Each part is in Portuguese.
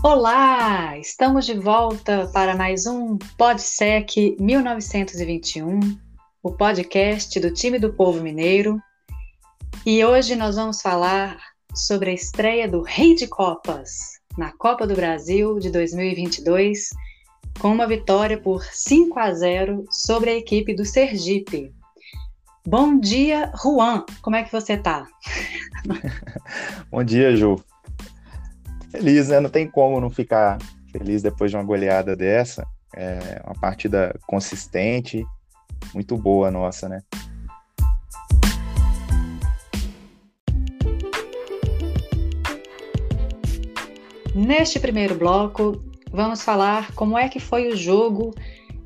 Olá! Estamos de volta para mais um PodSec 1921, o podcast do time do povo mineiro. E hoje nós vamos falar sobre a estreia do Rei de Copas na Copa do Brasil de 2022, com uma vitória por 5 a 0 sobre a equipe do Sergipe. Bom dia, Juan. Como é que você tá? Bom dia, Ju feliz, né? Não tem como não ficar feliz depois de uma goleada dessa. É uma partida consistente, muito boa nossa, né? Neste primeiro bloco, vamos falar como é que foi o jogo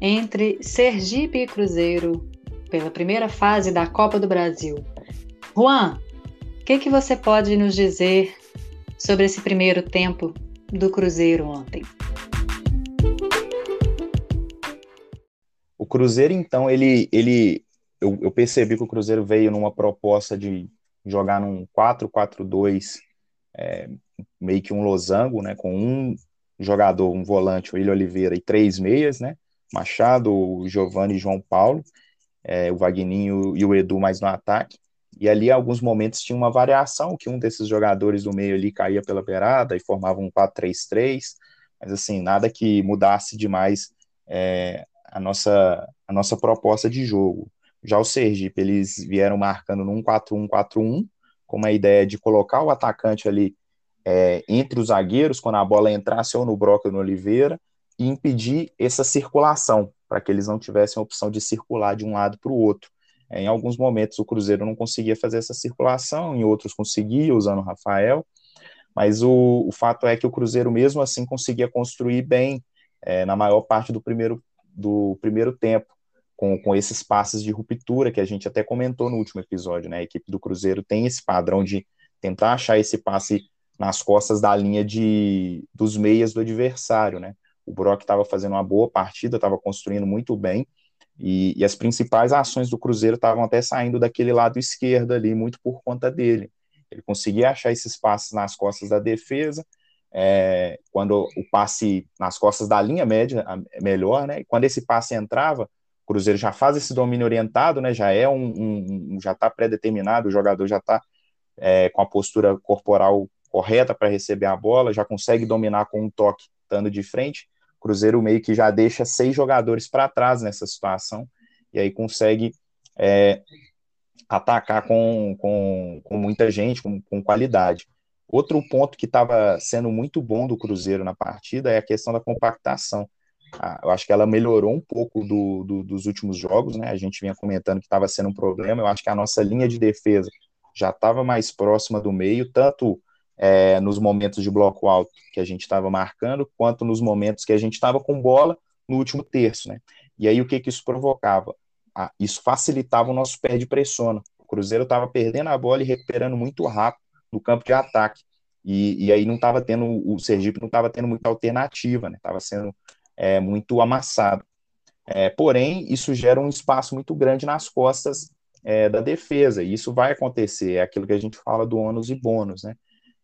entre Sergipe e Cruzeiro pela primeira fase da Copa do Brasil. Juan, o que, que você pode nos dizer sobre esse primeiro tempo do Cruzeiro ontem? O Cruzeiro, então, ele, ele eu, eu percebi que o Cruzeiro veio numa proposta de jogar num 4-4-2, é, meio que um losango, né, com um jogador, um volante, o William Oliveira, e três meias, né, Machado, Giovanni e João Paulo, é, o Vagninho e o Edu mais no ataque. E ali, alguns momentos, tinha uma variação, que um desses jogadores do meio ali caía pela beirada e formava um 4-3-3, mas assim, nada que mudasse demais é, a, nossa, a nossa proposta de jogo. Já o Sergipe, eles vieram marcando num 4-1-4-1, com uma ideia de colocar o atacante ali é, entre os zagueiros, quando a bola entrasse ou no Broca ou no Oliveira, e impedir essa circulação, para que eles não tivessem a opção de circular de um lado para o outro. Em alguns momentos o Cruzeiro não conseguia fazer essa circulação, em outros conseguia, usando o Rafael, mas o, o fato é que o Cruzeiro mesmo assim conseguia construir bem é, na maior parte do primeiro, do primeiro tempo, com, com esses passes de ruptura que a gente até comentou no último episódio, né? A equipe do Cruzeiro tem esse padrão de tentar achar esse passe nas costas da linha de, dos meias do adversário, né? O Brock estava fazendo uma boa partida, estava construindo muito bem, e, e, as principais ações do Cruzeiro estavam até saindo daquele lado esquerdo ali, muito por conta dele. Ele conseguia achar esses passes nas costas da defesa, é, quando o passe nas costas da linha média, melhor, né? E quando esse passe entrava, o Cruzeiro já faz esse domínio orientado, né? Já é um, um, um já está pré-determinado, o jogador já está é, com a postura corporal correta para receber a bola, já consegue dominar com um toque estando de frente. Cruzeiro meio que já deixa seis jogadores para trás nessa situação e aí consegue é, atacar com, com, com, muita gente, com, com qualidade. Outro ponto que estava sendo muito bom do Cruzeiro na partida é a questão da compactação. Ah, eu acho que ela melhorou um pouco do, do, dos últimos jogos, né? A gente vinha comentando que estava sendo um problema. Eu acho que a nossa linha de defesa já estava mais próxima do meio, tanto é, nos momentos de bloco alto que a gente estava marcando, quanto nos momentos que a gente estava com bola no último terço, né? E aí o que que isso provocava? Ah, isso facilitava o nosso pé de pressiona. O Cruzeiro estava perdendo a bola e recuperando muito rápido no campo de ataque. E, e aí não estava tendo, o Sergipe não estava tendo muita alternativa, né? Estava sendo é, muito amassado. É, porém, isso gera um espaço muito grande nas costas é, da defesa, e isso vai acontecer, é aquilo que a gente fala do ônus e bônus, né?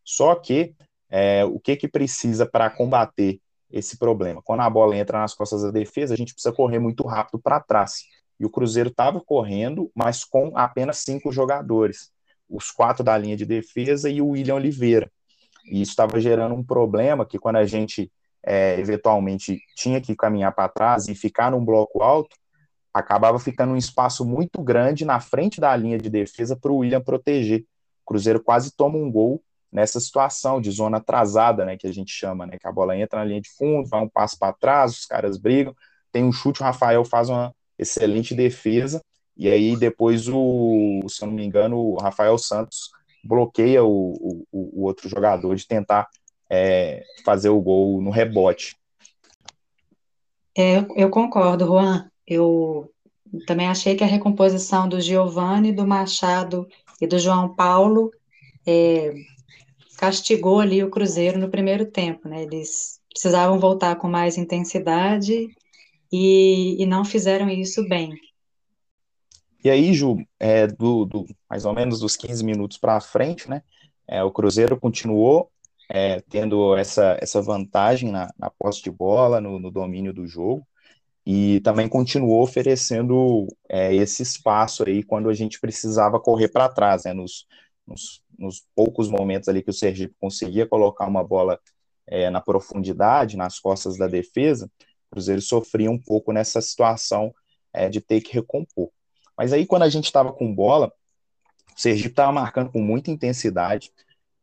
Só que é, o que, que precisa para combater esse problema? Quando a bola entra nas costas da defesa, a gente precisa correr muito rápido para trás. E o Cruzeiro estava correndo, mas com apenas cinco jogadores, os quatro da linha de defesa e o William Oliveira. E isso estava gerando um problema que quando a gente é, eventualmente tinha que caminhar para trás e ficar num bloco alto, acabava ficando um espaço muito grande na frente da linha de defesa para o William proteger. O Cruzeiro quase toma um gol nessa situação de zona atrasada, né, que a gente chama, né, que a bola entra na linha de fundo, vai um passo para trás, os caras brigam, tem um chute, o Rafael faz uma excelente defesa, e aí depois o, se eu não me engano, o Rafael Santos bloqueia o, o, o outro jogador de tentar é, fazer o gol no rebote. É, eu concordo, Juan. Eu também achei que a recomposição do Giovanni, do Machado e do João Paulo é, castigou ali o Cruzeiro no primeiro tempo, né? Eles precisavam voltar com mais intensidade e, e não fizeram isso bem. E aí, Ju, é, do, do mais ou menos dos 15 minutos para frente, né? É, o Cruzeiro continuou é, tendo essa, essa vantagem na, na posse de bola, no, no domínio do jogo, e também continuou oferecendo é, esse espaço aí quando a gente precisava correr para trás, né, nos, nos, nos, poucos momentos ali que o Sergipe conseguia colocar uma bola é, na profundidade, nas costas da defesa, o Cruzeiro sofria um pouco nessa situação é, de ter que recompor. Mas aí quando a gente estava com bola, o Sergipe estava marcando com muita intensidade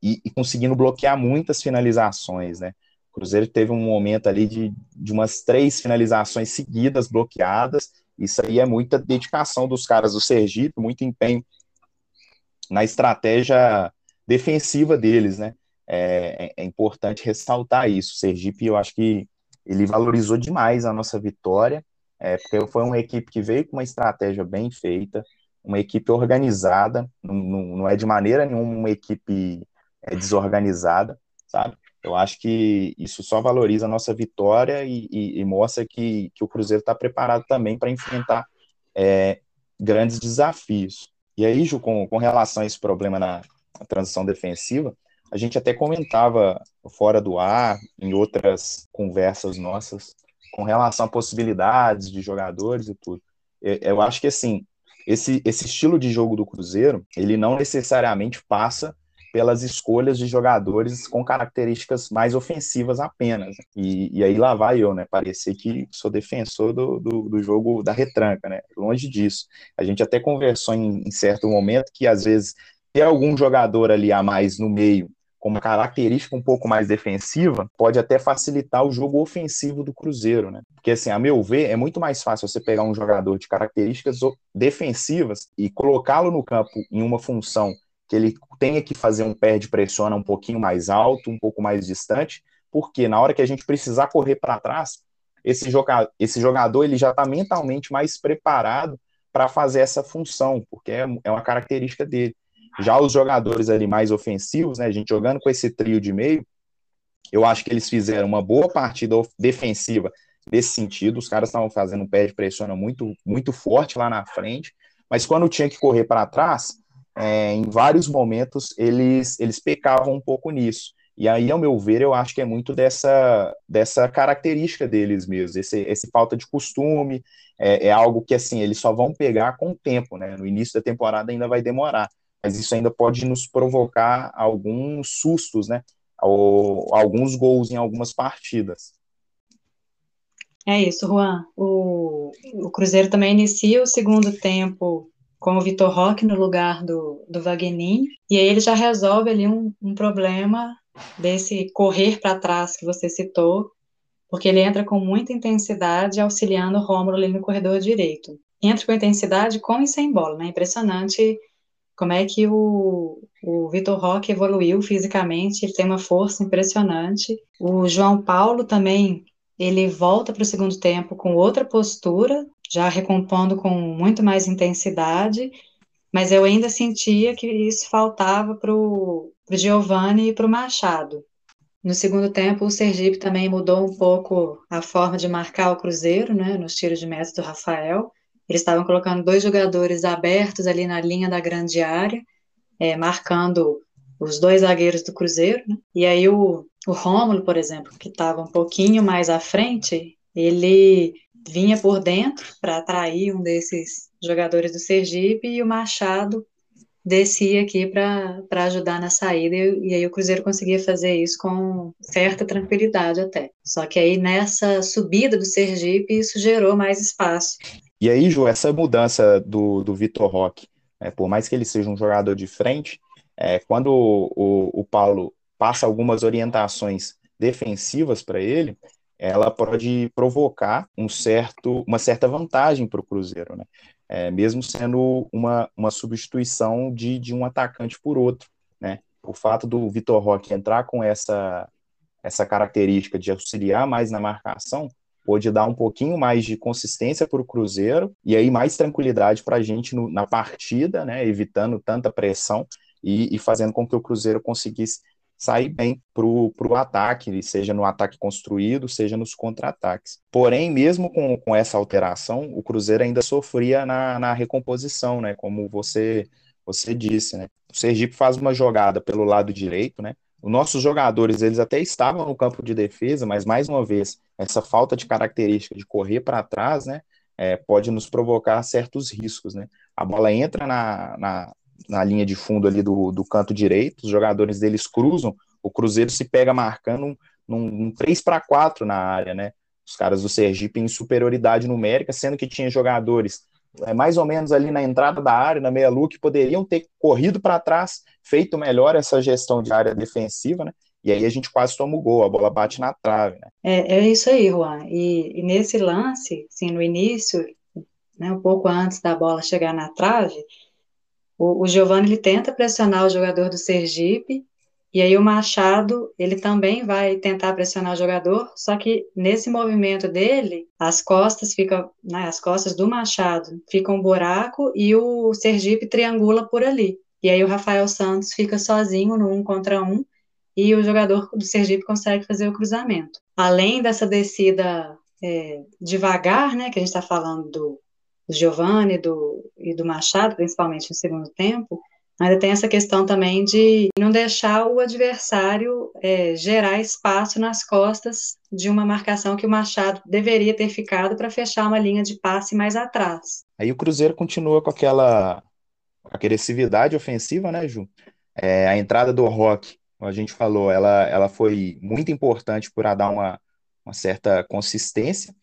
e, e conseguindo bloquear muitas finalizações, né? Cruzeiro teve um momento ali de, de umas três finalizações seguidas bloqueadas. Isso aí é muita dedicação dos caras do Sergipe, muito empenho na estratégia defensiva deles, né? É, é, importante ressaltar isso. O Sergipe, eu acho que ele valorizou demais a nossa vitória, é, porque foi uma equipe que veio com uma estratégia bem feita, uma equipe organizada, não, não, não é de maneira nenhuma uma equipe é, desorganizada, sabe? Eu acho que isso só valoriza a nossa vitória e, e, e mostra que, que o Cruzeiro está preparado também para enfrentar é, grandes desafios. E aí, Ju, com, com relação a esse problema na, transição defensiva, a gente até comentava fora do ar, em outras conversas nossas, com relação a possibilidades de jogadores e tudo. Eu, eu acho que, assim, esse, esse estilo de jogo do Cruzeiro, ele não necessariamente passa pelas escolhas de jogadores com características mais ofensivas apenas. E, e aí lá vai eu, né? Parecer que sou defensor do, do, do, jogo da retranca, né? Longe disso. A gente até conversou em, em certo momento que às vezes ter algum jogador ali a mais no meio com uma característica um pouco mais defensiva, pode até facilitar o jogo ofensivo do Cruzeiro, né? Porque, assim, a meu ver, é muito mais fácil você pegar um jogador de características defensivas e colocá-lo no campo em uma função que ele tenha que fazer um pé de pressiona um pouquinho mais alto, um pouco mais distante, porque na hora que a gente precisar correr para trás, esse, joga esse jogador ele já está mentalmente mais preparado para fazer essa função, porque é, é uma característica dele. Já os jogadores ali mais ofensivos, né, a gente jogando com esse trio de meio, eu acho que eles fizeram uma boa partida defensiva nesse sentido. Os caras estavam fazendo um pé de pressiona muito, muito forte lá na frente, mas quando tinha que correr para trás, é, em vários momentos eles, eles pecavam um pouco nisso. E aí, ao meu ver, eu acho que é muito dessa, dessa característica deles mesmo, esse, esse falta de costume, é, é, algo que, assim, eles só vão pegar com o tempo, né? No início da temporada ainda vai demorar, mas isso ainda pode nos provocar alguns sustos, né? Ou alguns gols em algumas partidas. É isso, Juan. O, o Cruzeiro também inicia o segundo tempo com o Vitor Roque no lugar do, do Wagner, e aí ele já resolve ali um, um problema desse correr para trás que você citou, porque ele entra com muita intensidade auxiliando o Rômulo ali no corredor direito. Entra com intensidade com e sem bola, né? Impressionante como é que o, o Vitor Roque evoluiu fisicamente, ele tem uma força impressionante. O João Paulo também, ele volta para o segundo tempo com outra postura, já recompondo com muito mais intensidade, mas eu ainda sentia que isso faltava para o Giovanni e para o Machado. No segundo tempo, o Sergipe também mudou um pouco a forma de marcar o Cruzeiro, né, nos tiros de meta do Rafael. Eles estavam colocando dois jogadores abertos ali na linha da grande área, é, marcando os dois zagueiros do Cruzeiro. Né? E aí o, o Rômulo, por exemplo, que estava um pouquinho mais à frente, ele vinha por dentro para atrair um desses jogadores do Sergipe e o Machado descia aqui para ajudar na saída e, aí o Cruzeiro conseguia fazer isso com certa tranquilidade até. Só que aí nessa subida do Sergipe isso gerou mais espaço. E aí, Ju, essa mudança do, do Vitor Roque, é, por mais que ele seja um jogador de frente, é, quando o, o, o Paulo passa algumas orientações defensivas para ele, ela pode provocar um certo, uma certa vantagem para o Cruzeiro, né? É, mesmo sendo uma, uma substituição de, de um atacante por outro, né? O fato do Vitor Roque entrar com essa, essa característica de auxiliar mais na marcação pode dar um pouquinho mais de consistência para o Cruzeiro e aí mais tranquilidade para a gente no, na partida, né? Evitando tanta pressão e, e fazendo com que o Cruzeiro conseguisse sair bem para o ataque, seja no ataque construído, seja nos contra-ataques. Porém, mesmo com, com essa alteração, o Cruzeiro ainda sofria na, na recomposição, né? Como você, você disse, né? O Sergipe faz uma jogada pelo lado direito, né? os nossos jogadores, eles até estavam no campo de defesa, mas mais uma vez, essa falta de característica de correr para trás, né, é, pode nos provocar certos riscos, né? A bola entra na, na, na linha de fundo ali do, do canto direito, os jogadores deles cruzam, o Cruzeiro se pega marcando num, num 3 para 4 na área, né? Os caras do Sergipe em superioridade numérica, sendo que tinha jogadores é, mais ou menos ali na entrada da área, na meia-lua, que poderiam ter corrido para trás, feito melhor essa gestão de área defensiva, né? E aí a gente quase toma o gol, a bola bate na trave, né? É, é isso aí, Juan. E, e nesse lance, assim, no início, né, um pouco antes da bola chegar na trave, o, o Giovanni ele tenta pressionar o jogador do Sergipe, e aí o Machado, ele também vai tentar pressionar o jogador, só que nesse movimento dele, as costas ficam, né, as costas do Machado ficam um buraco e o Sergipe triangula por ali. E aí o Rafael Santos fica sozinho no um contra um e o jogador do Sergipe consegue fazer o cruzamento. Além dessa descida é, devagar, né, que a gente está falando do, do Giovanni do, e do Machado, principalmente no segundo tempo, Ainda tem essa questão também de não deixar o adversário é, gerar espaço nas costas de uma marcação que o Machado deveria ter ficado para fechar uma linha de passe mais atrás. Aí o Cruzeiro continua com aquela agressividade ofensiva, né, Ju? É, a entrada do Rock, a gente falou, ela, ela foi muito importante para dar uma, uma certa consistência.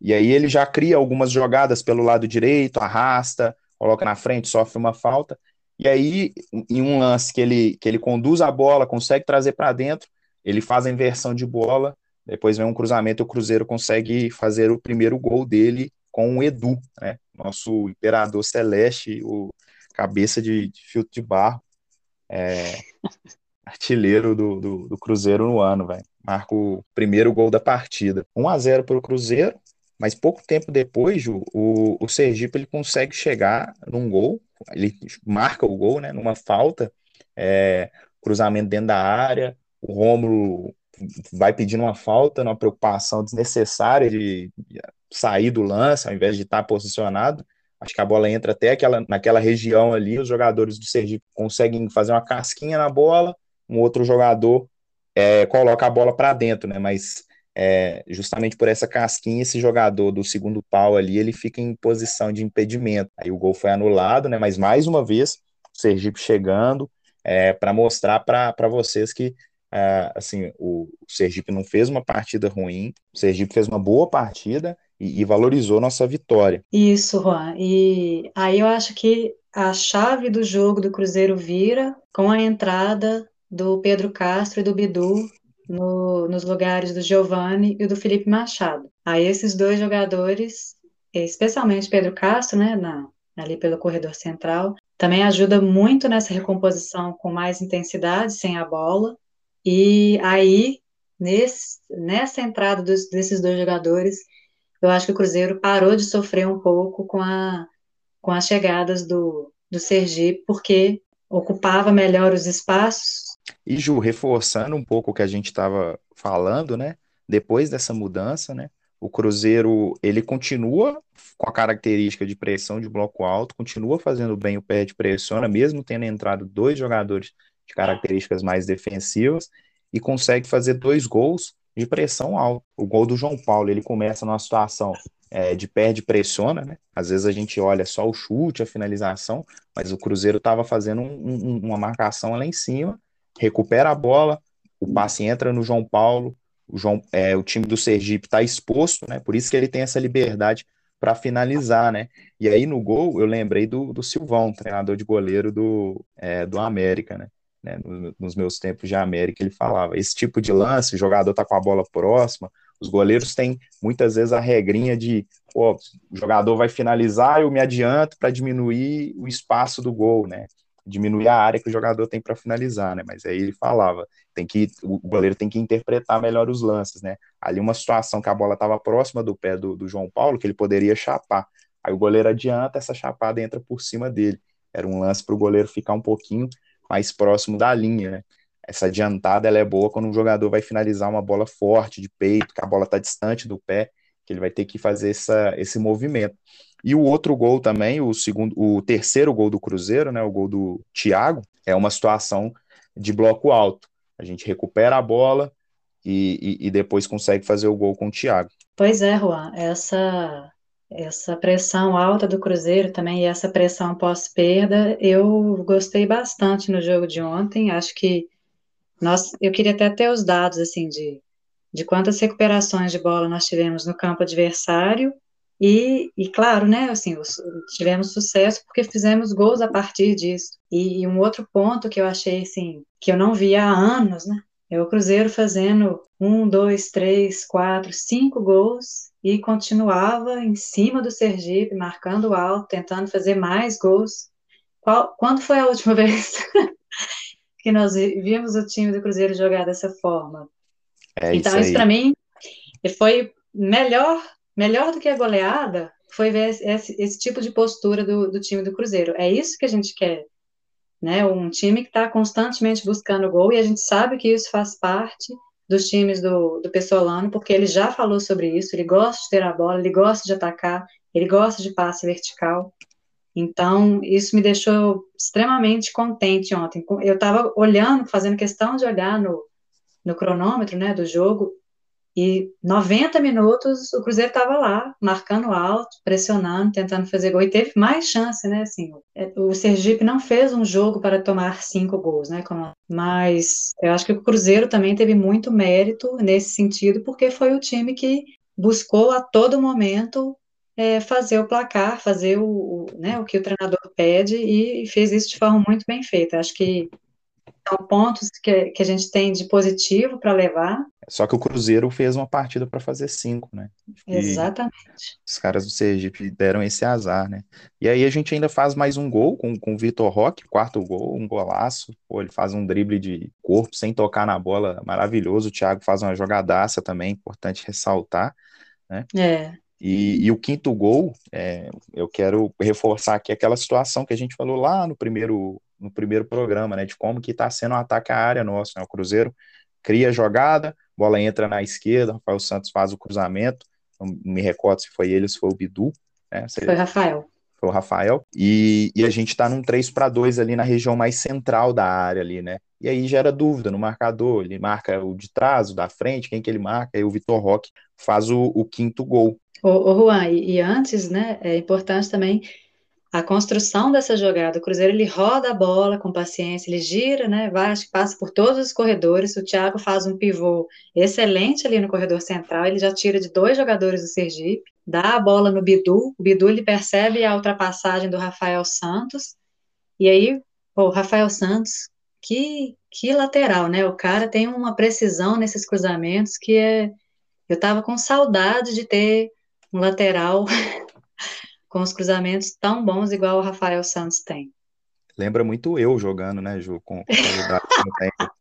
E aí ele já cria algumas jogadas pelo lado direito, arrasta, coloca na frente, sofre uma falta. E aí, em um lance que ele, que ele conduz a bola, consegue trazer para dentro, ele faz a inversão de bola, depois vem um cruzamento, o Cruzeiro consegue fazer o primeiro gol dele com o Edu, né? Nosso imperador celeste, o cabeça de, de filtro de barro, é, artilheiro do, do, do, Cruzeiro no ano, velho. Marca o primeiro gol da partida. 1 a 0 para o Cruzeiro, mas pouco tempo depois, o, o Sergipe ele consegue chegar num gol ele marca o gol, né, numa falta, é, cruzamento dentro da área, o Rômulo vai pedindo uma falta, numa preocupação desnecessária de, sair do lance, ao invés de estar posicionado, acho que a bola entra até aquela, naquela região ali, os jogadores do Sergipe conseguem fazer uma casquinha na bola, um outro jogador é, coloca a bola para dentro, né, mas é, justamente por essa casquinha, esse jogador do segundo pau ali, ele fica em posição de impedimento. Aí o gol foi anulado, né? Mas mais uma vez, o Sergipe chegando é, para mostrar para vocês que é, assim, o, Sergipe não fez uma partida ruim, o Sergipe fez uma boa partida e, e valorizou nossa vitória. Isso, Juan. E aí eu acho que a chave do jogo do Cruzeiro vira com a entrada do Pedro Castro e do Bidu no, nos lugares do Giovanni e do Felipe Machado. Aí esses dois jogadores, especialmente Pedro Castro, né, na, ali pelo corredor central, também ajuda muito nessa recomposição com mais intensidade, sem a bola. E aí, nesse, nessa entrada dos, desses dois jogadores, eu acho que o Cruzeiro parou de sofrer um pouco com, a, com as chegadas do, do Sergipe, porque ocupava melhor os espaços e Ju, reforçando um pouco o que a gente estava falando, né? Depois dessa mudança, né? O Cruzeiro ele continua com a característica de pressão de bloco alto, continua fazendo bem o pé de pressiona, mesmo tendo entrado dois jogadores de características mais defensivas, e consegue fazer dois gols de pressão alta. O gol do João Paulo ele começa numa situação é, de perde pressiona, né? Às vezes a gente olha só o chute, a finalização, mas o Cruzeiro estava fazendo um, um, uma marcação lá em cima recupera a bola, o passe entra no João Paulo, o, João, é, o time do Sergipe está exposto, né? Por isso que ele tem essa liberdade para finalizar, né? E aí no gol eu lembrei do, do Silvão, treinador de goleiro do, é, do América, né? né? Nos meus tempos de América, ele falava: esse tipo de lance, o jogador tá com a bola próxima, os goleiros têm muitas vezes a regrinha de pô, o jogador vai finalizar, eu me adianto para diminuir o espaço do gol, né? Diminuir a área que o jogador tem para finalizar, né? Mas aí ele falava, tem que o goleiro tem que interpretar melhor os lances, né? Ali uma situação que a bola estava próxima do pé do, do, João Paulo, que ele poderia chapar. Aí o goleiro adianta, essa chapada entra por cima dele. Era um lance para o goleiro ficar um pouquinho mais próximo da linha, né? Essa adiantada ela é boa quando um jogador vai finalizar uma bola forte de peito, que a bola está distante do pé, que ele vai ter que fazer essa, esse movimento. E o outro gol também, o segundo, o terceiro gol do Cruzeiro, né, o gol do Thiago, é uma situação de bloco alto. A gente recupera a bola e, e, e depois consegue fazer o gol com o Thiago. Pois é, Juan, essa essa pressão alta do Cruzeiro também e essa pressão pós-perda, eu gostei bastante no jogo de ontem. Acho que nós, eu queria até ter os dados assim de, de quantas recuperações de bola nós tivemos no campo adversário e, e claro, né, assim, tivemos sucesso porque fizemos gols a partir disso. E, e um outro ponto que eu achei assim que eu não via há anos, né, é o Cruzeiro fazendo um, dois, três, quatro, cinco gols e continuava em cima do Sergipe, marcando alto, tentando fazer mais gols. Qual, quando foi a última vez que nós vimos o time do Cruzeiro jogar dessa forma? É então, isso, isso para mim foi melhor, melhor do que a goleada, foi ver esse, esse tipo de postura do, do, time do Cruzeiro. É isso que a gente quer. Né? Um time que está constantemente buscando gol, e a gente sabe que isso faz parte dos times do, do Pessolano, porque ele já falou sobre isso, ele gosta de ter a bola, ele gosta de atacar, ele gosta de passe vertical. Então, isso me deixou extremamente contente ontem. Eu estava olhando, fazendo questão de olhar no, no cronômetro né, do jogo, e 90 minutos o Cruzeiro estava lá, marcando alto, pressionando, tentando fazer gol. E teve mais chance, né? Assim, o Sergipe não fez um jogo para tomar cinco gols, né? Mas eu acho que o Cruzeiro também teve muito mérito nesse sentido, porque foi o time que buscou a todo momento é, fazer o placar, fazer o, o, né, o que o treinador pede e fez isso de forma muito bem feita. Acho que são pontos que, que a gente tem de positivo para levar. Só que o Cruzeiro fez uma partida para fazer cinco, né? E Exatamente. Os caras do Sergipe deram esse azar, né? E aí a gente ainda faz mais um gol com, com o Vitor Roque, quarto gol, um golaço. Pô, ele faz um drible de corpo sem tocar na bola, maravilhoso. O Thiago faz uma jogadaça também, importante ressaltar, né? É. E, e, o quinto gol, é, eu quero reforçar aqui aquela situação que a gente falou lá no primeiro no primeiro programa, né, de como que está sendo o um ataque à área nosso, né, o Cruzeiro cria a jogada, bola entra na esquerda, Rafael Santos faz o cruzamento, não me recordo se foi ele ou se foi o Bidu, né, foi o Rafael. Foi o Rafael, e, e a gente está num 3 para 2 ali na região mais central da área ali, né, e aí gera dúvida no marcador, ele marca o de trás, o da frente, quem que ele marca, aí o Vitor Roque faz o, o quinto gol. Ô, ô Juan, e, e antes, né, é importante também a construção dessa jogada. O Cruzeiro ele roda a bola com paciência, ele gira, né? Vai, passa por todos os corredores. O Thiago faz um pivô excelente ali no corredor central. Ele já tira de dois jogadores do Sergipe, dá a bola no Bidu. O Bidu ele percebe a ultrapassagem do Rafael Santos. E aí, o Rafael Santos, que, que lateral, né? O cara tem uma precisão nesses cruzamentos que é. Eu tava com saudade de ter um lateral com os cruzamentos tão bons igual o Rafael Santos tem. Lembra muito eu jogando, né, Ju, com, com.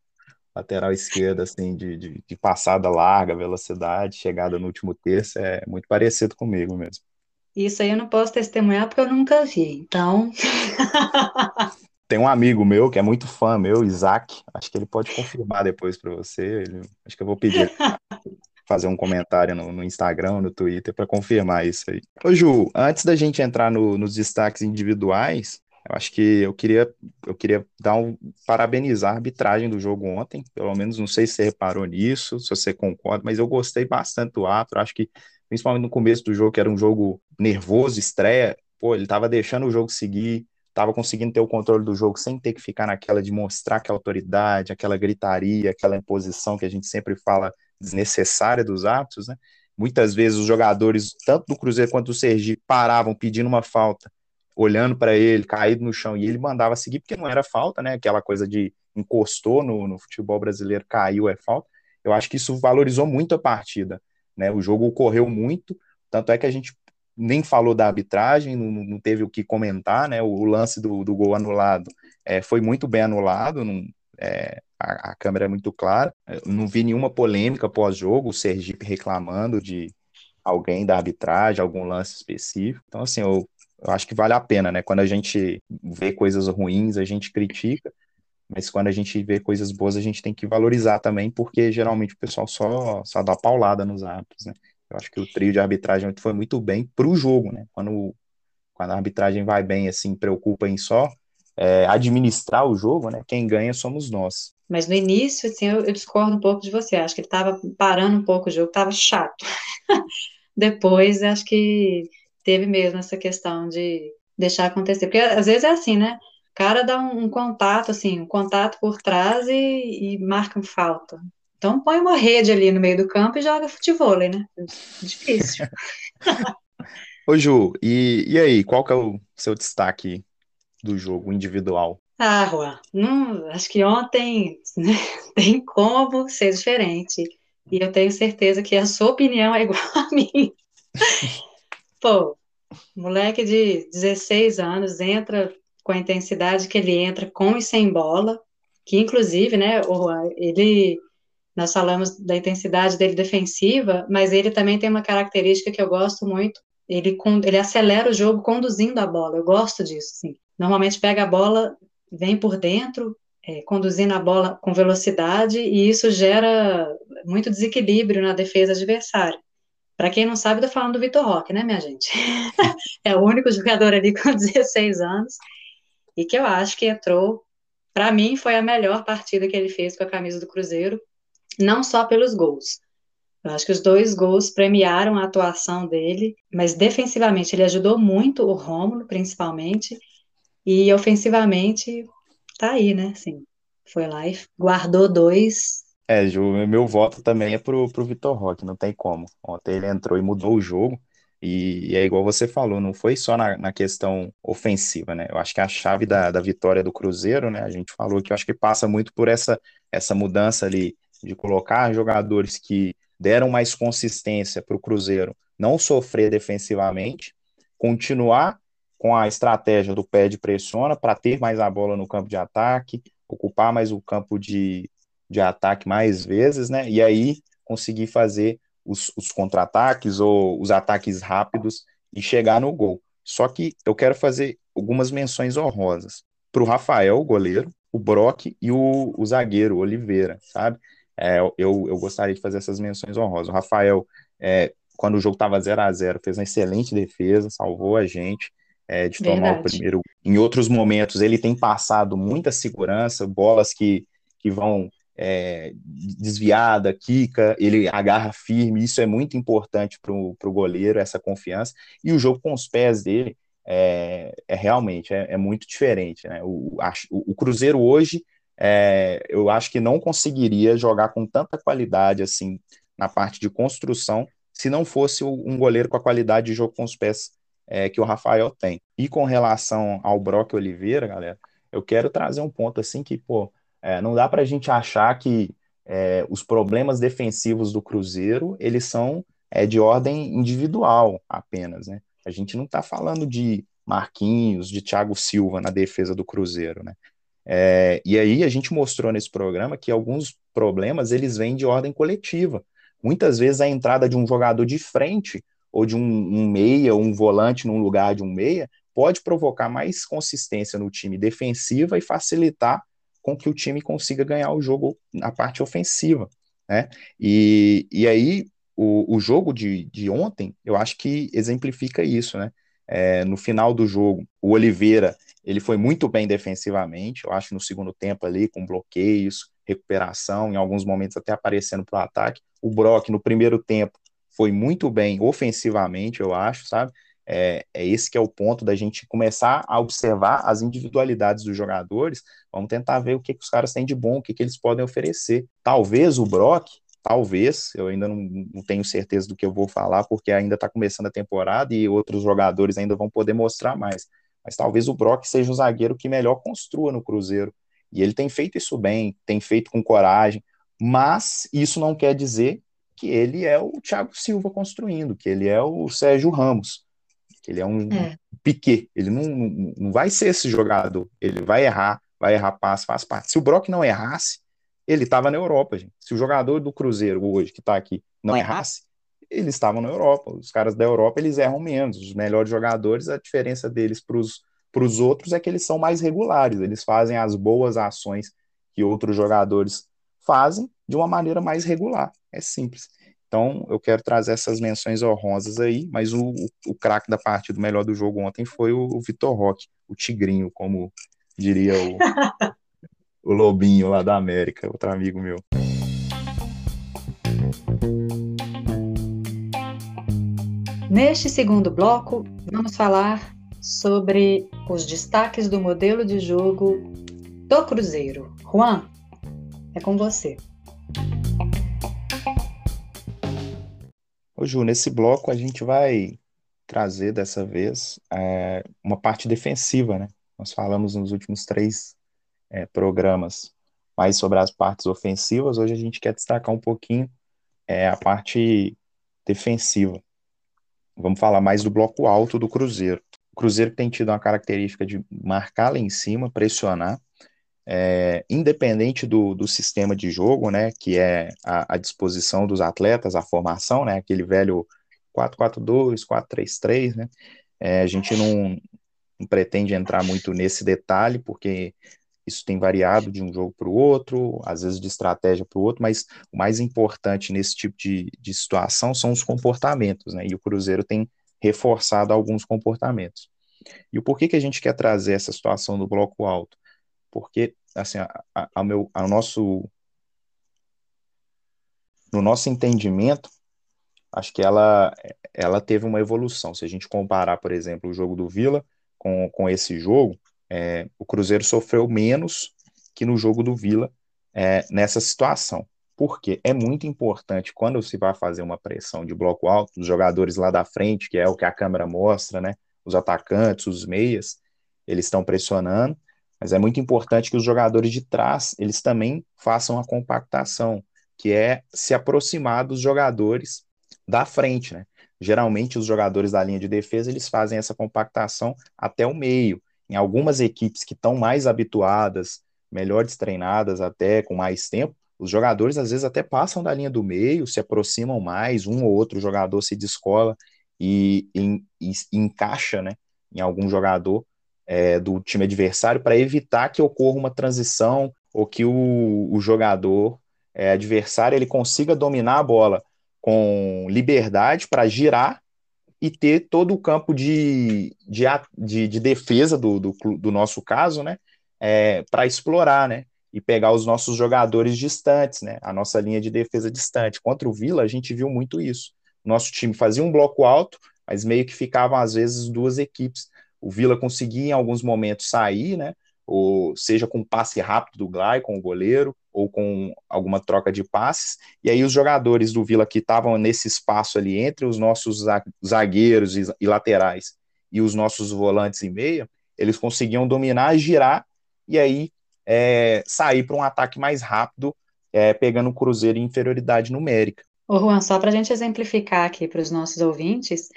Lateral esquerda, assim, de, de, de, passada larga, velocidade, chegada no último terço, é muito parecido comigo mesmo. Isso aí eu não posso testemunhar porque eu nunca vi, então. Tem um amigo meu que é muito fã meu, Isaac, acho que ele pode confirmar depois para você. Ele, acho que eu vou pedir fazer um comentário no, no Instagram, no Twitter, para confirmar isso aí. Ô Ju, antes da gente entrar no, nos destaques individuais, eu acho que eu queria, eu queria dar um parabenizar a arbitragem do jogo ontem. Pelo menos não sei se você reparou nisso, se você concorda, mas eu gostei bastante do ato. Acho que, principalmente no começo do jogo, que era um jogo nervoso, estreia, pô, ele estava deixando o jogo seguir, estava conseguindo ter o controle do jogo sem ter que ficar naquela de mostrar aquela autoridade, aquela gritaria, aquela imposição que a gente sempre fala desnecessária dos atos, né? Muitas vezes os jogadores, tanto do Cruzeiro quanto do Sergipe, paravam pedindo uma falta, olhando para ele, caído no chão, e ele mandava seguir, porque não era falta, né? Aquela coisa de encostou no, no futebol brasileiro, caiu, é falta. Eu acho que isso valorizou muito a partida, né? O jogo ocorreu muito, tanto é que a gente nem falou da arbitragem, não, não teve o que comentar, né? O, o lance do, do gol anulado é, foi muito bem anulado, não, é, a, a, câmera é muito clara. Eu não vi nenhuma polêmica pós-jogo, o Sergipe reclamando de alguém da arbitragem, algum lance específico. Então, assim, eu, eu acho que vale a pena, né? Quando a gente vê coisas ruins, a gente critica, mas quando a gente vê coisas boas, a gente tem que valorizar também, porque geralmente o pessoal só, só dá paulada nos atos, né? Eu acho que o trio de arbitragem foi muito bem para o jogo, né? Quando, quando a arbitragem vai bem, assim, preocupa em só é, administrar o jogo, né? Quem ganha somos nós. Mas no início, assim, eu, eu discordo um pouco de você. Acho que ele estava parando um pouco o jogo, estava chato. Depois, acho que teve mesmo essa questão de deixar acontecer. Porque às vezes é assim, né? O cara dá um, um contato, assim, um contato por trás e, e marca um falta. Então põe uma rede ali no meio do campo e joga futebol, né? Difícil. Ô Ju, e, e aí, qual que é o seu destaque do jogo individual? Ah, Juan, não, acho que ontem né, tem como ser diferente. E eu tenho certeza que a sua opinião é igual a minha. Pô, moleque de 16 anos entra com a intensidade que ele entra com e sem bola, que inclusive, né, ele nós falamos da intensidade dele defensiva, mas ele também tem uma característica que eu gosto muito. Ele, ele acelera o jogo conduzindo a bola. Eu gosto disso, sim. Normalmente pega a bola, vem por dentro, é, conduzindo a bola com velocidade, e isso gera muito desequilíbrio na defesa adversária. Para quem não sabe, estou falando do Vitor Roque, né, minha gente? é o único jogador ali com 16 anos, e que eu acho que entrou, para mim, foi a melhor partida que ele fez com a camisa do Cruzeiro não só pelos gols. Eu acho que os dois gols premiaram a atuação dele, mas defensivamente ele ajudou muito o Rômulo, principalmente, e ofensivamente tá aí, né? Assim, foi lá e guardou dois. É, Ju, meu voto também é pro, pro Vitor Roque, não tem como. Ontem ele entrou e mudou o jogo. E, e, é igual você falou, não foi só na, na, questão ofensiva, né? Eu acho que a chave da, da vitória do Cruzeiro, né? A gente falou que eu acho que passa muito por essa, essa mudança ali de colocar jogadores que deram mais consistência para o Cruzeiro não sofrer defensivamente, continuar com a estratégia do pé de pressiona para ter mais a bola no campo de ataque, ocupar mais o campo de, de ataque mais vezes, né? E aí conseguir fazer os, os contra-ataques ou os ataques rápidos e chegar no gol. Só que eu quero fazer algumas menções honrosas para o Rafael, o goleiro, o Brock e o, o zagueiro, o Oliveira, sabe? é, eu, eu gostaria de fazer essas menções honrosas. O Rafael, é, quando o jogo estava 0 a 0 fez uma excelente defesa, salvou a gente é, de tomar Verdade. o primeiro. Em outros momentos, ele tem passado muita segurança, bolas que, que vão é, desviada, quica, ele agarra firme, isso é muito importante para o goleiro, essa confiança. E o jogo com os pés dele é, é realmente é, é, muito diferente. Né? O, a, o Cruzeiro hoje é, eu acho que não conseguiria jogar com tanta qualidade assim na parte de construção se não fosse um goleiro com a qualidade de jogo com os pés é, que o Rafael tem. E com relação ao Brock Oliveira, galera, eu quero trazer um ponto assim que, pô, é, não dá para a gente achar que é, os problemas defensivos do Cruzeiro, eles são é, de ordem individual apenas, né? A gente não está falando de Marquinhos, de Thiago Silva na defesa do Cruzeiro, né? É, e aí a gente mostrou nesse programa que alguns problemas eles vêm de ordem coletiva. Muitas vezes a entrada de um jogador de frente ou de um, um meia, um volante num lugar de um meia, pode provocar mais consistência no time defensiva e facilitar com que o time consiga ganhar o jogo na parte ofensiva. Né? E, e aí o, o jogo de, de ontem, eu acho que exemplifica isso, né? É, no final do jogo, o Oliveira ele foi muito bem defensivamente, eu acho, no segundo tempo ali, com bloqueios, recuperação, em alguns momentos até aparecendo para o ataque. O Brock, no primeiro tempo, foi muito bem ofensivamente, eu acho, sabe? É, é esse que é o ponto da gente começar a observar as individualidades dos jogadores. Vamos tentar ver o que, que os caras têm de bom, o que, que eles podem oferecer. Talvez o Brock, talvez, eu ainda não, não tenho certeza do que eu vou falar, porque ainda está começando a temporada e outros jogadores ainda vão poder mostrar mais mas talvez o Brock seja o zagueiro que melhor construa no Cruzeiro. E ele tem feito isso bem, tem feito com coragem, mas isso não quer dizer que ele é o Thiago Silva construindo, que ele é o Sérgio Ramos, que ele é um é. piquet, ele não, não, não vai ser esse jogador, ele vai errar, vai errar passe, faz parte. Se o Brock não errasse, ele estava na Europa, gente. Se o jogador do Cruzeiro hoje, que está aqui, não errasse, eles estavam na Europa. Os caras da Europa, eles erram menos. Os melhores jogadores, a diferença deles para os outros é que eles são mais regulares. Eles fazem as boas ações que outros jogadores fazem de uma maneira mais regular. É simples. Então, eu quero trazer essas menções honrosas aí, mas o, o, o craque da partida, o melhor do jogo ontem foi o, o Vitor Roque, o Tigrinho, como diria o, o Lobinho lá da América, outro amigo meu. Neste segundo bloco, vamos falar sobre os destaques do modelo de jogo do Cruzeiro. Juan, é com você. Ju, nesse bloco a gente vai trazer dessa vez é, uma parte defensiva, né? Nós falamos nos últimos três é, programas mais sobre as partes ofensivas, hoje a gente quer destacar um pouquinho é, a parte defensiva. Vamos falar mais do bloco alto do Cruzeiro. O Cruzeiro tem tido uma característica de marcar lá em cima, pressionar, é, independente do, do sistema de jogo, né, que é a, a, disposição dos atletas, a formação, né, aquele velho 4-4-2, 4-3-3, né, é, a gente não, não pretende entrar muito nesse detalhe, porque isso tem variado de um jogo para o outro, às vezes de estratégia para o outro, mas o mais importante nesse tipo de, de situação são os comportamentos, né? E o Cruzeiro tem reforçado alguns comportamentos. E o porquê que a gente quer trazer essa situação do bloco alto? Porque, assim, a, a, a meu, a nosso, no nosso entendimento, acho que ela, ela teve uma evolução. Se a gente comparar, por exemplo, o jogo do Vila com, com esse jogo, é, o Cruzeiro sofreu menos que no jogo do Vila é, nessa situação. Porque é muito importante quando se vai fazer uma pressão de bloco alto, os jogadores lá da frente, que é o que a câmera mostra, né? Os atacantes, os meias, eles estão pressionando, mas é muito importante que os jogadores de trás, eles também façam a compactação, que é se aproximar dos jogadores da frente, né? Geralmente os jogadores da linha de defesa, eles fazem essa compactação até o meio, em algumas equipes que estão mais habituadas, melhores treinadas até, com mais tempo, os jogadores às vezes até passam da linha do meio, se aproximam mais, um ou outro jogador se descola e, e, e encaixa né, em algum jogador é, do time adversário para evitar que ocorra uma transição ou que o, o jogador é, adversário ele consiga dominar a bola com liberdade para girar e ter todo o campo de, de, de, de defesa do, do, do, nosso caso, né, é, para explorar, né, e pegar os nossos jogadores distantes, né, a nossa linha de defesa distante. Contra o Vila, a gente viu muito isso. Nosso time fazia um bloco alto, mas meio que ficavam, às vezes, duas equipes. O Vila conseguia, em alguns momentos, sair, né, ou seja com passe rápido do Glai com o goleiro, ou com alguma troca de passes, e aí os jogadores do Vila que estavam nesse espaço ali entre os nossos zagueiros e laterais e os nossos volantes e meia, eles conseguiam dominar, girar e aí é, sair para um ataque mais rápido, é, pegando o Cruzeiro em inferioridade numérica. Ô Juan, só para a gente exemplificar aqui para os nossos ouvintes,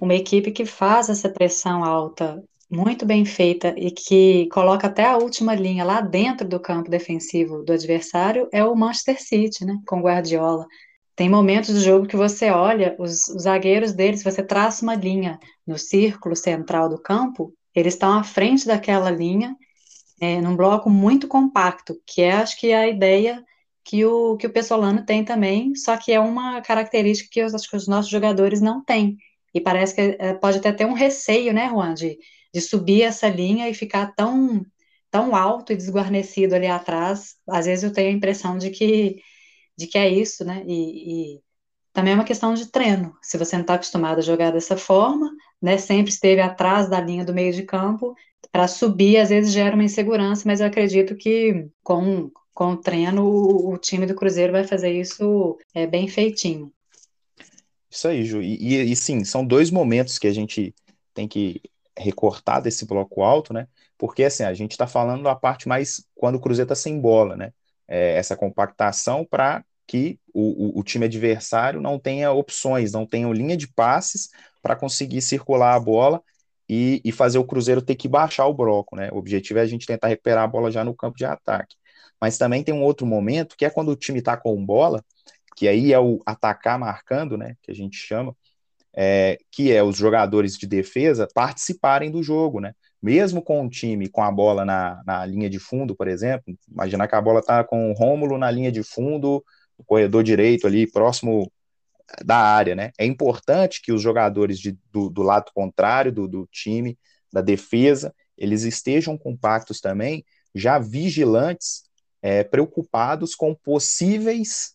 uma equipe que faz essa pressão alta muito bem feita e que coloca até a última linha lá dentro do campo defensivo do adversário é o Manchester City, né, com Guardiola. Tem momentos do jogo que você olha, os, os zagueiros deles, você traça uma linha no círculo central do campo, eles estão à frente daquela linha, é, num bloco muito compacto, que é, acho que, a ideia que o, que o Pessolano tem também, só que é uma característica que eu acho que os nossos jogadores não têm. E parece que é, pode até ter um receio, né, Juan, de, de subir essa linha e ficar tão, tão alto e desguarnecido ali atrás, às vezes eu tenho a impressão de que, de que é isso, né? E, e também é uma questão de treino. Se você não está acostumado a jogar dessa forma, né? Sempre esteve atrás da linha do meio de campo, para subir às vezes gera uma insegurança, mas eu acredito que com, com o treino o, o time do Cruzeiro vai fazer isso é, bem feitinho. Isso aí, Ju. E, e, e, sim, são dois momentos que a gente tem que recortar desse bloco alto, né? Porque assim, a gente está falando da parte mais quando o Cruzeiro está sem bola, né? É, essa compactação para que o, o, o, time adversário não tenha opções, não tenha linha de passes para conseguir circular a bola e, e, fazer o Cruzeiro ter que baixar o bloco, né? O objetivo é a gente tentar recuperar a bola já no campo de ataque. Mas também tem um outro momento que é quando o time está com bola, que aí é o atacar marcando, né? Que a gente chama, é, que é os jogadores de defesa participarem do jogo, né? Mesmo com o time com a bola na, na linha de fundo, por exemplo, imaginar que a bola está com o Rômulo na linha de fundo, o corredor direito ali, próximo da área, né? É importante que os jogadores de, do, do lado contrário do, do time, da defesa, eles estejam compactos também, já vigilantes, é, preocupados com possíveis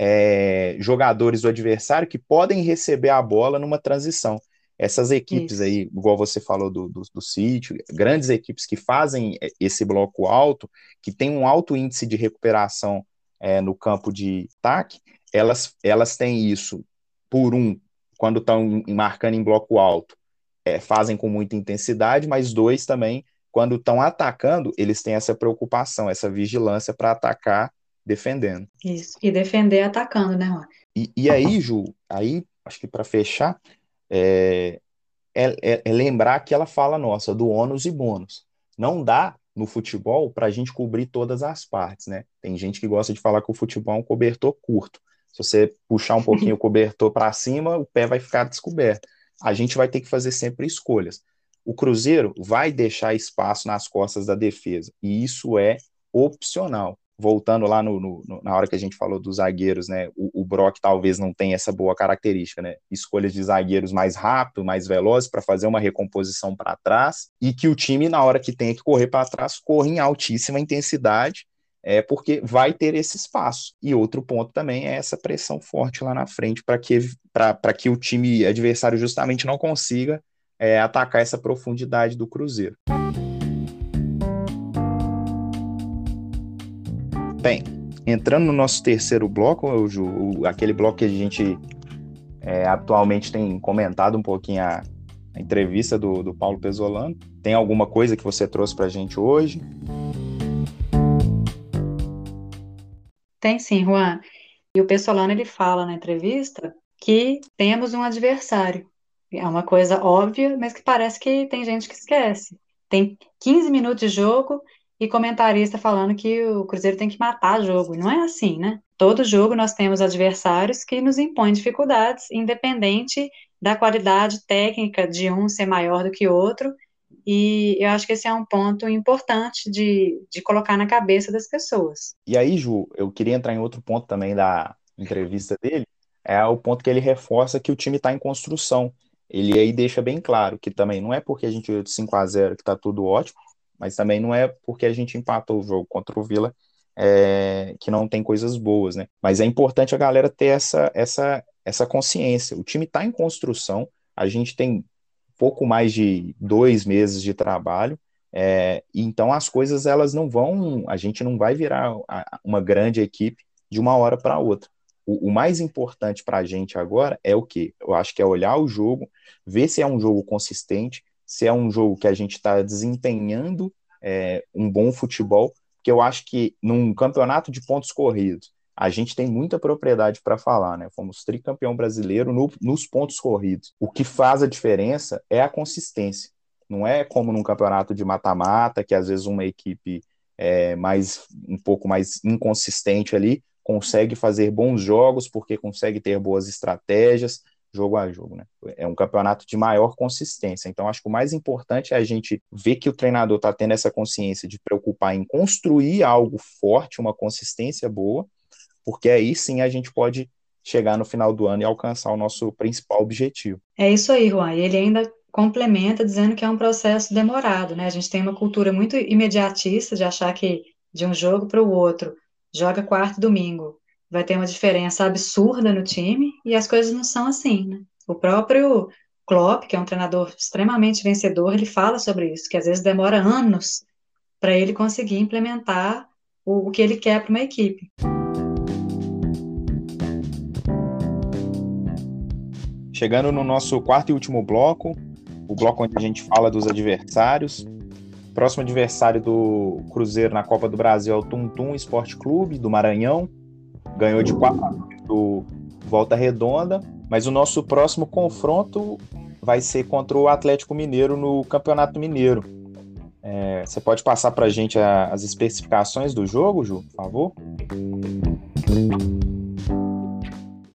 é, jogadores do adversário que podem receber a bola numa transição. Essas equipes Isso. aí, igual você falou do, do, do sítio, grandes equipes que fazem esse bloco alto, que tem um alto índice de recuperação é, no campo de ataque, elas, elas têm isso, por um, quando estão marcando em bloco alto, é, fazem com muita intensidade, mas dois também, quando estão atacando, eles têm essa preocupação, essa vigilância para atacar defendendo. Isso, e defender atacando, né, Juan? E, e aí, Ju, aí, acho que para fechar, é, é, é, é lembrar aquela fala nossa do ônus e bônus. Não dá no futebol para a gente cobrir todas as partes, né? Tem gente que gosta de falar que o futebol é um cobertor curto. Se você puxar um pouquinho o cobertor para cima, o pé vai ficar descoberto. A gente vai ter que fazer sempre escolhas. O Cruzeiro vai deixar espaço nas costas da defesa, e isso é opcional voltando lá no, no, na hora que a gente falou dos zagueiros, né? O, o, Brock talvez não tenha essa boa característica, né? Escolhas de zagueiros mais rápidos, mais velozes para fazer uma recomposição para trás e que o time, na hora que tem que correr para trás, corre em altíssima intensidade. É porque vai ter esse espaço. E outro ponto também é essa pressão forte lá na frente para que, que o time adversário justamente não consiga é, atacar essa profundidade do Cruzeiro. Bem, entrando no nosso terceiro bloco, Ju, aquele bloco que a gente é, atualmente tem comentado um pouquinho a, a entrevista do, do, Paulo Pesolano. Tem alguma coisa que você trouxe para a gente hoje? Tem sim, Juan. E o Pesolano ele fala na entrevista que temos um adversário. É uma coisa óbvia, mas que parece que tem gente que esquece. Tem 15 minutos de jogo e comentarista falando que o Cruzeiro tem que matar jogo. Não é assim, né? Todo jogo nós temos adversários que nos impõem dificuldades, independente da qualidade técnica de um ser maior do que outro. E eu acho que esse é um ponto importante de, de colocar na cabeça das pessoas. E aí, Ju, eu queria entrar em outro ponto também da entrevista dele, é o ponto que ele reforça que o time está em construção. Ele aí deixa bem claro que também não é porque a gente veio de 5 a 0 que está tudo ótimo, mas também não é porque a gente empatou o jogo contra o Vila é, que não tem coisas boas, né? Mas é importante a galera ter essa, essa, essa consciência. O time está em construção, a gente tem pouco mais de dois meses de trabalho, é, então as coisas elas não vão, a gente não vai virar uma grande equipe de uma hora para outra. O, o, mais importante para a gente agora é o que? Eu acho que é olhar o jogo, ver se é um jogo consistente, se é um jogo que a gente está desempenhando é, um bom futebol, porque eu acho que num campeonato de pontos corridos, a gente tem muita propriedade para falar, né? Fomos tricampeão brasileiro no, nos pontos corridos. O que faz a diferença é a consistência. Não é como num campeonato de mata-mata, que às vezes uma equipe é, mais um pouco mais inconsistente ali consegue fazer bons jogos porque consegue ter boas estratégias, jogo a jogo, né? É um campeonato de maior consistência. Então, acho que o mais importante é a gente ver que o treinador está tendo essa consciência de preocupar em construir algo forte, uma consistência boa, porque aí sim a gente pode chegar no final do ano e alcançar o nosso principal objetivo. É isso aí, Juan. E ele ainda complementa dizendo que é um processo demorado, né? A gente tem uma cultura muito imediatista de achar que de um jogo para o outro, joga quarto domingo, vai ter uma diferença absurda no time e as coisas não são assim, né? O próprio Klopp, que é um treinador extremamente vencedor, ele fala sobre isso, que às vezes demora anos para ele conseguir implementar o, o que ele quer para uma equipe. Chegando no nosso quarto e último bloco, o bloco onde a gente fala dos adversários. Próximo adversário do Cruzeiro na Copa do Brasil é o Tum Tum Esporte Clube, do Maranhão ganhou de 4 do Volta Redonda, mas o nosso próximo confronto vai ser contra o Atlético Mineiro no Campeonato Mineiro. É, você pode passar para a gente as especificações do jogo, Ju, por favor?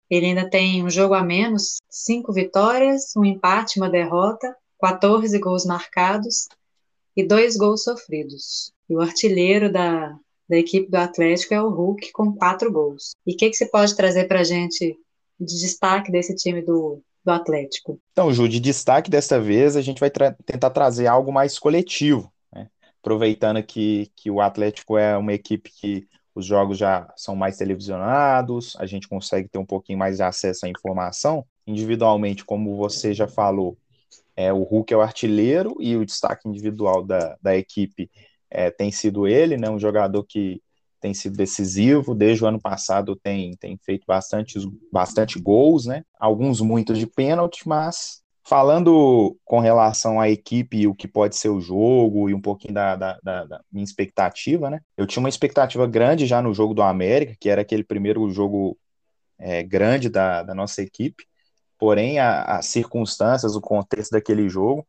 Ele ainda tem um jogo a menos, cinco vitórias, um empate, uma derrota, 14 gols marcados e dois gols sofridos. E o artilheiro da, da equipe do Atlético é o Hulk com quatro gols. E o que, que você pode trazer para a gente de destaque desse time do, do Atlético? Então, Ju, de destaque desta vez, a gente vai tra tentar trazer algo mais coletivo, né? aproveitando que, que o Atlético é uma equipe que os jogos já são mais televisionados, a gente consegue ter um pouquinho mais de acesso à informação. Individualmente, como você já falou, é, o Hulk é o artilheiro e o destaque individual da, da equipe é, tem sido ele, né, um jogador que tem sido decisivo, desde o ano passado tem, tem feito bastante, bastante gols, né, alguns muitos de pênalti, mas falando com relação à equipe e o que pode ser o jogo e um pouquinho da, da, da, da minha expectativa, né, eu tinha uma expectativa grande já no jogo do América, que era aquele primeiro jogo é, grande da, da nossa equipe, porém as circunstâncias, o contexto daquele jogo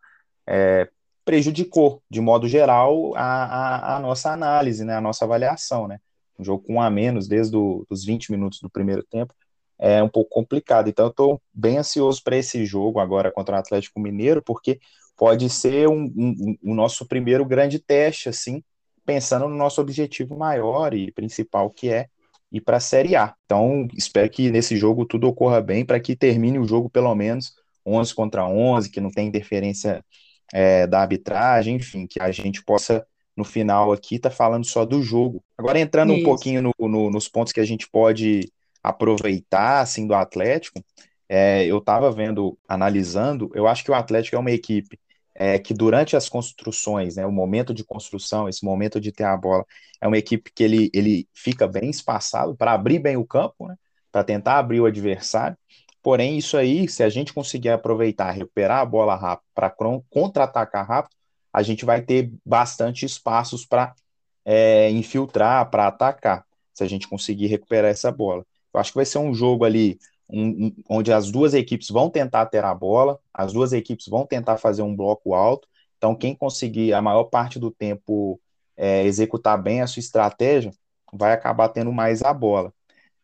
é, prejudicou, de modo geral, a, a, a, nossa análise, né, a nossa avaliação. Né? Um jogo com um a menos desde os 20 minutos do primeiro tempo é um pouco complicado. Então, eu estou bem ansioso para esse jogo agora contra o Atlético Mineiro, porque pode ser o um, um, um, nosso primeiro grande teste, assim, pensando no nosso objetivo maior e principal, que é e para a Série A. Então, espero que nesse jogo tudo ocorra bem para que termine o jogo pelo menos 11 contra 11, que não tem interferência é, da arbitragem, enfim, que a gente possa no final aqui estar tá falando só do jogo. Agora entrando Isso. um pouquinho no, no, nos pontos que a gente pode aproveitar assim do Atlético, é, eu estava vendo, analisando, eu acho que o Atlético é uma equipe é que durante as construções, né, o momento de construção, esse momento de ter a bola, é uma equipe que ele, ele fica bem espaçado para abrir bem o campo, né, para tentar abrir o adversário. Porém, isso aí, se a gente conseguir aproveitar, recuperar a bola rápido para contra-atacar rápido, a gente vai ter bastante espaços para é, infiltrar, para atacar, se a gente conseguir recuperar essa bola. Eu acho que vai ser um jogo ali um, um, onde as duas equipes vão tentar ter a bola, as duas equipes vão tentar fazer um bloco alto. Então, quem conseguir a maior parte do tempo é, executar bem a sua estratégia, vai acabar tendo mais a bola.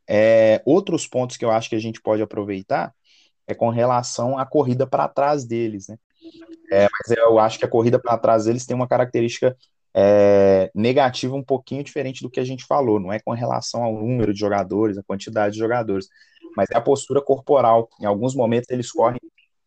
É, outros pontos que eu acho que a gente pode aproveitar é com relação à corrida para trás deles, né? É, mas eu acho que a corrida para trás deles tem uma característica é, negativa um pouquinho diferente do que a gente falou, não é com relação ao número de jogadores, a quantidade de jogadores, mas é a postura corporal. Em alguns momentos eles correm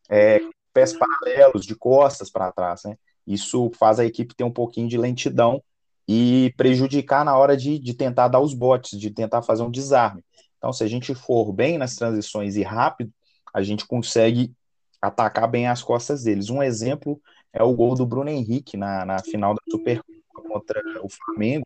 é, pés paralelos, de costas para trás, né? Isso faz a equipe ter um pouquinho de lentidão e prejudicar na hora de, de tentar dar os botes, de tentar fazer um desarme. Então, se a gente for bem nas transições e rápido, a gente consegue atacar bem as costas deles. Um exemplo é o gol do Bruno Henrique na, na final da Supercopa contra o Flamengo,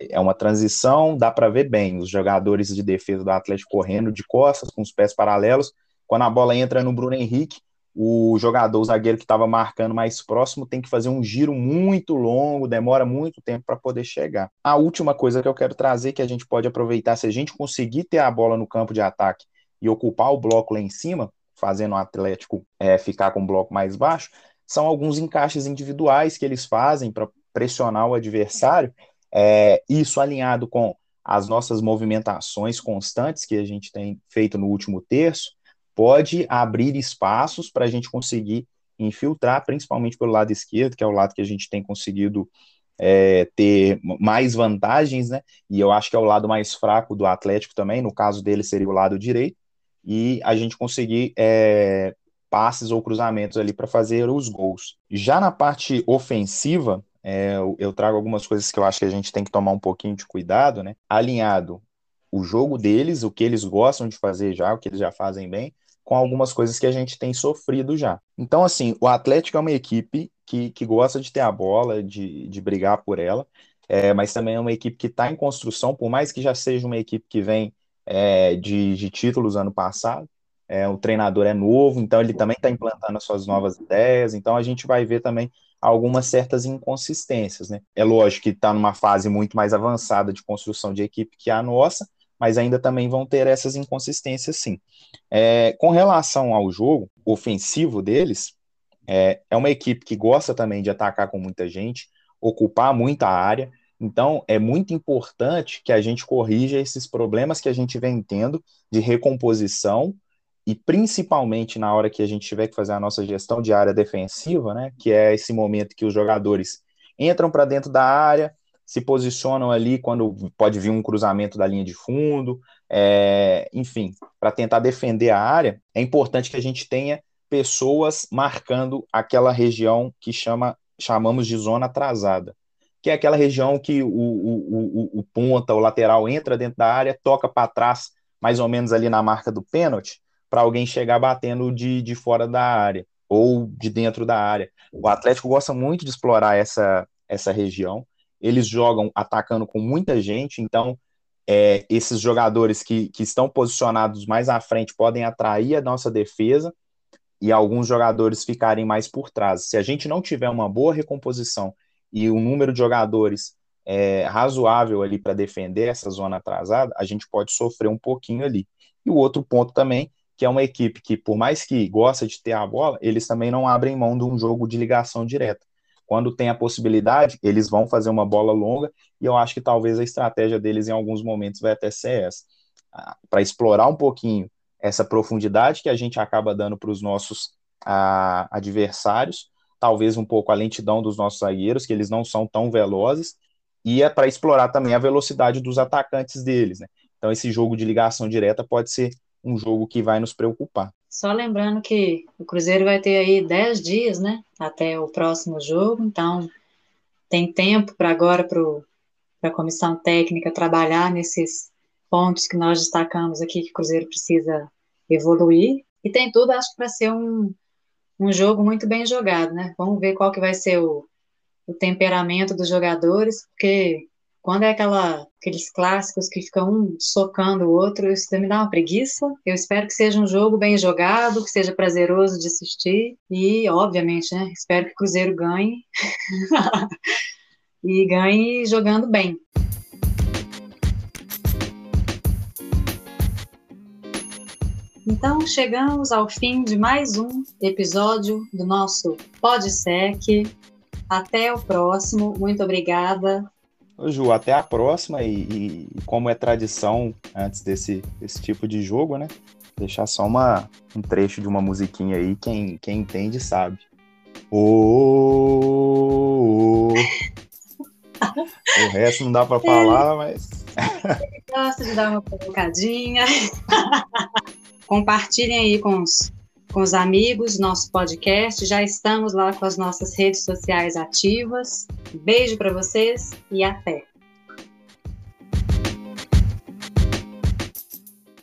é uma transição, dá para ver bem os jogadores de defesa do Atlético correndo de costas, com os pés paralelos. Quando a bola entra no Bruno Henrique, o jogador, o zagueiro que estava marcando mais próximo, tem que fazer um giro muito longo, demora muito tempo para poder chegar. A última coisa que eu quero trazer, que a gente pode aproveitar, se a gente conseguir ter a bola no campo de ataque e ocupar o bloco lá em cima, fazendo o Atlético é, ficar com o bloco mais baixo, são alguns encaixes individuais que eles fazem para pressionar o adversário é, isso alinhado com as nossas movimentações constantes que a gente tem feito no último terço, pode abrir espaços para a gente conseguir infiltrar, principalmente pelo lado esquerdo, que é o lado que a gente tem conseguido é, ter mais vantagens, né? E eu acho que é o lado mais fraco do Atlético também, no caso dele seria o lado direito, e a gente conseguir é, passes ou cruzamentos ali para fazer os gols. Já na parte ofensiva, é, eu trago algumas coisas que eu acho que a gente tem que tomar um pouquinho de cuidado, né? Alinhado o jogo deles, o que eles gostam de fazer já, o que eles já fazem bem, com algumas coisas que a gente tem sofrido já. Então, assim, o Atlético é uma equipe que, que gosta de ter a bola, de, de brigar por ela, é, mas também é uma equipe que está em construção, por mais que já seja uma equipe que vem é, de, de títulos ano passado, é, o treinador é novo, então ele também está implantando as suas novas ideias, então a gente vai ver também algumas certas inconsistências, né? É lógico que está numa fase muito mais avançada de construção de equipe que a nossa, mas ainda também vão ter essas inconsistências, sim. É, com relação ao jogo ofensivo deles, é, é uma equipe que gosta também de atacar com muita gente, ocupar muita área, então, é muito importante que a gente corrija esses problemas que a gente vem tendo de recomposição e principalmente na hora que a gente tiver que fazer a nossa gestão de área defensiva, né, que é esse momento que os jogadores entram para dentro da área, se posicionam ali quando pode vir um cruzamento da linha de fundo, é, enfim, para tentar defender a área, é importante que a gente tenha pessoas marcando aquela região que chama, chamamos de zona atrasada, que é aquela região que o, o, o, o ponta, o lateral entra dentro da área, toca para trás, mais ou menos ali na marca do pênalti, para alguém chegar batendo de, de fora da área ou de dentro da área. O Atlético gosta muito de explorar essa, essa região eles jogam atacando com muita gente, então é, esses jogadores que, que estão posicionados mais à frente podem atrair a nossa defesa e alguns jogadores ficarem mais por trás. Se a gente não tiver uma boa recomposição e um número de jogadores é, razoável ali para defender essa zona atrasada, a gente pode sofrer um pouquinho ali. E o outro ponto também, que é uma equipe que, por mais que gosta de ter a bola, eles também não abrem mão de um jogo de ligação direta. Quando tem a possibilidade, eles vão fazer uma bola longa, e eu acho que talvez a estratégia deles em alguns momentos vai até ser essa. Ah, para explorar um pouquinho essa profundidade que a gente acaba dando para os nossos a, adversários, talvez um pouco a lentidão dos nossos zagueiros, que eles não são tão velozes, e é para explorar também a velocidade dos atacantes deles. Né? Então, esse jogo de ligação direta pode ser um jogo que vai nos preocupar. Só lembrando que o Cruzeiro vai ter aí 10 dias, né, até o próximo jogo, então tem tempo para agora para a comissão técnica trabalhar nesses pontos que nós destacamos aqui que o Cruzeiro precisa evoluir, e tem tudo, acho que para ser um, um jogo muito bem jogado, né? Vamos ver qual que vai ser o, o temperamento dos jogadores, porque quando é aquela, aqueles clássicos que ficam um socando o outro, isso me dá uma preguiça. Eu espero que seja um jogo bem jogado, que seja prazeroso de assistir. E, obviamente, né, espero que o Cruzeiro ganhe. e ganhe jogando bem. Então, chegamos ao fim de mais um episódio do nosso PodSec. Até o próximo. Muito obrigada Ô, Ju, até a próxima e, e, como é tradição antes desse, desse tipo de jogo, né? Deixar só uma, um trecho de uma musiquinha aí, quem, quem entende sabe. Oh, oh, oh. o resto não dá para falar, mas. Gosto de dar uma provocadinha. Compartilhem aí com os, com os amigos nosso podcast. Já estamos lá com as nossas redes sociais ativas. Beijo para vocês e até!